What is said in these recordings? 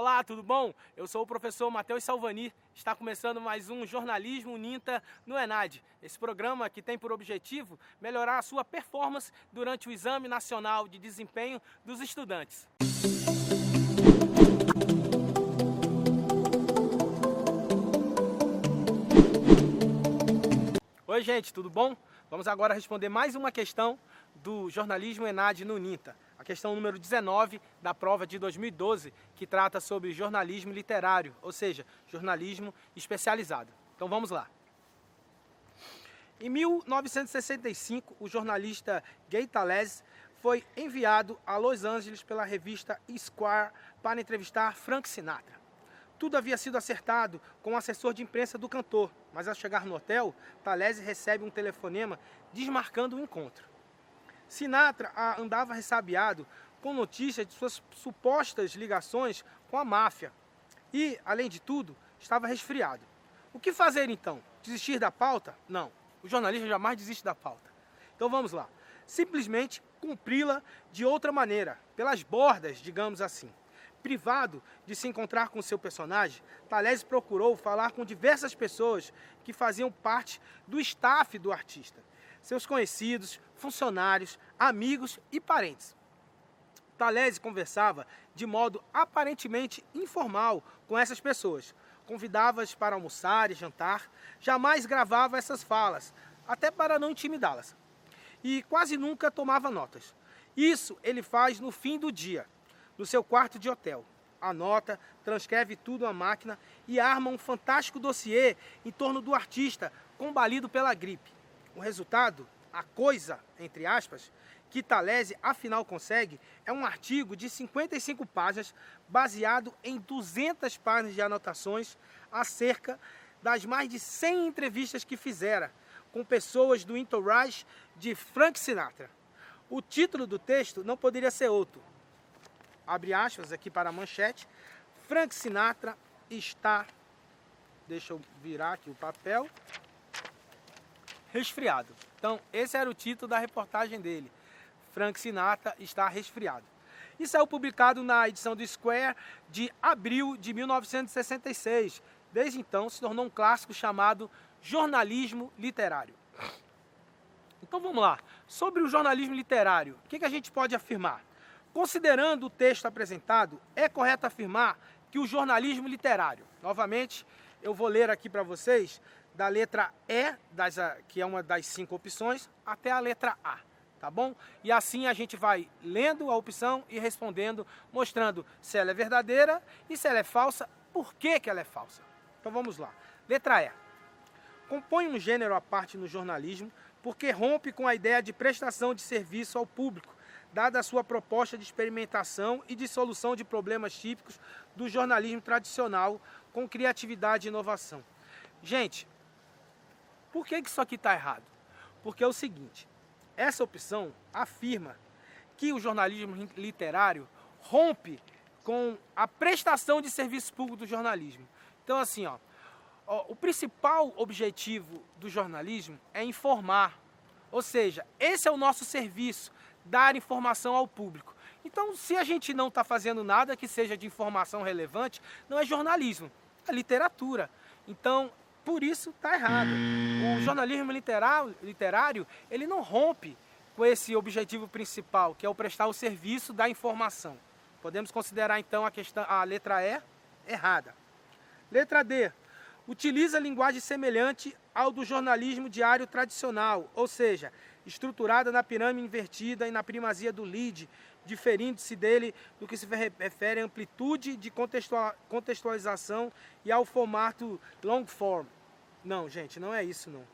Olá, tudo bom? Eu sou o professor Matheus Salvani. Está começando mais um Jornalismo Ninta no ENAD. Esse programa que tem por objetivo melhorar a sua performance durante o Exame Nacional de Desempenho dos Estudantes. Oi, gente, tudo bom? Vamos agora responder mais uma questão do jornalismo ENAD no NINTA a questão número 19 da prova de 2012, que trata sobre jornalismo literário, ou seja, jornalismo especializado. Então vamos lá. Em 1965, o jornalista Gay Talese foi enviado a Los Angeles pela revista Esquire para entrevistar Frank Sinatra. Tudo havia sido acertado com o assessor de imprensa do cantor, mas ao chegar no hotel, Talese recebe um telefonema desmarcando o encontro. Sinatra andava ressabiado com notícias de suas supostas ligações com a máfia e, além de tudo, estava resfriado. O que fazer então? Desistir da pauta? Não. O jornalista jamais desiste da pauta. Então vamos lá. Simplesmente cumpri-la de outra maneira, pelas bordas, digamos assim. Privado de se encontrar com seu personagem, Talese procurou falar com diversas pessoas que faziam parte do staff do artista seus conhecidos, funcionários, amigos e parentes. Talese conversava de modo aparentemente informal com essas pessoas. Convidava-as para almoçar e jantar, jamais gravava essas falas, até para não intimidá-las. E quase nunca tomava notas. Isso ele faz no fim do dia, no seu quarto de hotel. Anota, transcreve tudo à máquina e arma um fantástico dossiê em torno do artista combalido pela gripe. O resultado, a coisa, entre aspas, que Talese afinal consegue é um artigo de 55 páginas, baseado em 200 páginas de anotações acerca das mais de 100 entrevistas que fizera com pessoas do entourage de Frank Sinatra. O título do texto não poderia ser outro. Abre aspas aqui para a manchete. Frank Sinatra está. Deixa eu virar aqui o papel resfriado. Então, esse era o título da reportagem dele. Frank Sinatra está resfriado. E saiu publicado na edição do Square de abril de 1966. Desde então, se tornou um clássico chamado Jornalismo Literário. Então vamos lá. Sobre o jornalismo literário, o que a gente pode afirmar? Considerando o texto apresentado, é correto afirmar que o jornalismo literário, novamente, eu vou ler aqui para vocês, da letra E, das, que é uma das cinco opções, até a letra A, tá bom? E assim a gente vai lendo a opção e respondendo, mostrando se ela é verdadeira e se ela é falsa, por que, que ela é falsa. Então vamos lá. Letra E. Compõe um gênero à parte no jornalismo porque rompe com a ideia de prestação de serviço ao público, dada a sua proposta de experimentação e de solução de problemas típicos do jornalismo tradicional com criatividade e inovação. Gente, por que, isso aqui está errado? Porque é o seguinte, essa opção afirma que o jornalismo literário rompe com a prestação de serviço público do jornalismo. Então, assim, ó, o principal objetivo do jornalismo é informar. Ou seja, esse é o nosso serviço, dar informação ao público. Então, se a gente não está fazendo nada que seja de informação relevante, não é jornalismo, é literatura. Então, por isso está errado. O jornalismo literário, ele não rompe com esse objetivo principal, que é o prestar o serviço da informação. Podemos considerar então a, questão, a letra E errada. Letra D. Utiliza linguagem semelhante ao do jornalismo diário tradicional, ou seja, estruturada na pirâmide invertida e na primazia do lead, diferindo-se dele do que se refere à amplitude de contextualização e ao formato long form. Não, gente, não é isso não.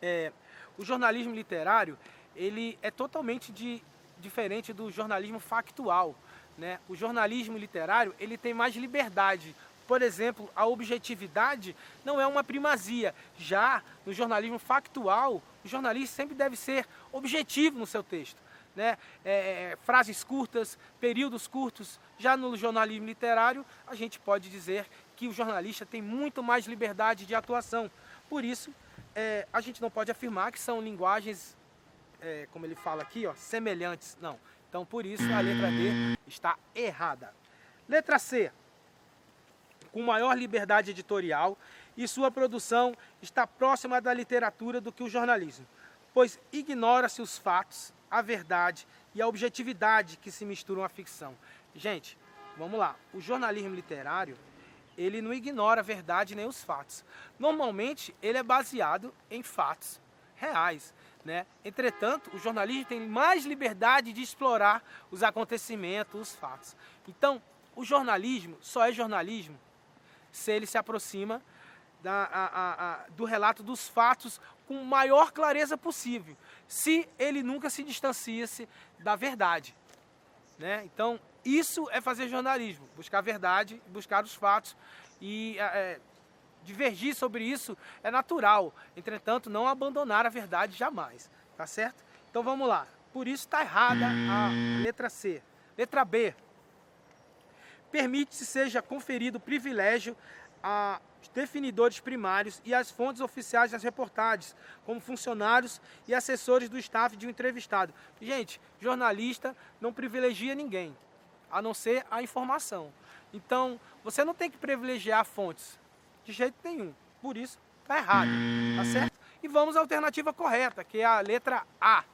É, o jornalismo literário ele é totalmente de, diferente do jornalismo factual. Né? O jornalismo literário ele tem mais liberdade. Por exemplo, a objetividade não é uma primazia. Já no jornalismo factual, o jornalista sempre deve ser objetivo no seu texto. Né? É, é frases curtas, períodos curtos. Já no jornalismo literário, a gente pode dizer que o jornalista tem muito mais liberdade de atuação. Por isso, é, a gente não pode afirmar que são linguagens, é, como ele fala aqui, ó, semelhantes. Não. Então, por isso, a letra D está errada. Letra C. Com maior liberdade editorial e sua produção está próxima da literatura do que o jornalismo, pois ignora-se os fatos, a verdade e a objetividade que se misturam à ficção. Gente, vamos lá. O jornalismo literário, ele não ignora a verdade nem os fatos. Normalmente, ele é baseado em fatos reais. Né? Entretanto, o jornalismo tem mais liberdade de explorar os acontecimentos, os fatos. Então, o jornalismo só é jornalismo se ele se aproxima da, a, a, do relato dos fatos com maior clareza possível, se ele nunca se distanciasse da verdade. Né? Então, isso é fazer jornalismo, buscar a verdade, buscar os fatos e é, divergir sobre isso é natural. Entretanto, não abandonar a verdade jamais. Tá certo? Então vamos lá. Por isso está errada a letra C. Letra B. Permite-se seja conferido privilégio a definidores primários e às fontes oficiais das reportagens, como funcionários e assessores do staff de um entrevistado. Gente, jornalista não privilegia ninguém, a não ser a informação. Então, você não tem que privilegiar fontes, de jeito nenhum. Por isso, está errado, tá certo? E vamos à alternativa correta, que é a letra A.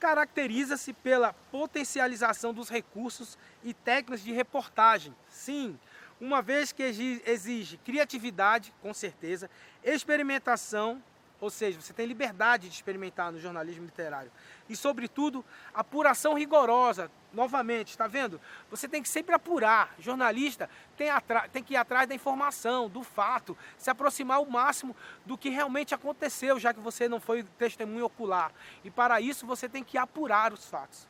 Caracteriza-se pela potencialização dos recursos e técnicas de reportagem. Sim, uma vez que exige criatividade, com certeza, experimentação ou seja, você tem liberdade de experimentar no jornalismo literário. E, sobretudo, apuração rigorosa. Novamente, está vendo? Você tem que sempre apurar. Jornalista tem, tem que ir atrás da informação, do fato, se aproximar o máximo do que realmente aconteceu, já que você não foi testemunho ocular. E, para isso, você tem que apurar os fatos.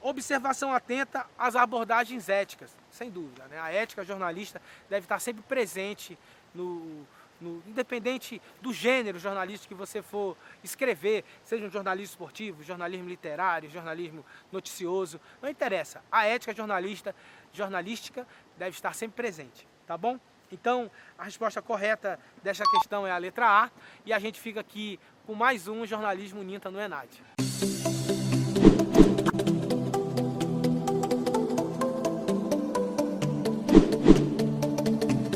Observação atenta às abordagens éticas, sem dúvida. Né? A ética jornalista deve estar sempre presente no, no, independente do gênero jornalístico que você for escrever, seja um jornalismo esportivo, jornalismo literário, jornalismo noticioso, não interessa. A ética jornalista, jornalística deve estar sempre presente, tá bom? Então, a resposta correta desta questão é a letra A e a gente fica aqui com mais um jornalismo Ninta no Enad.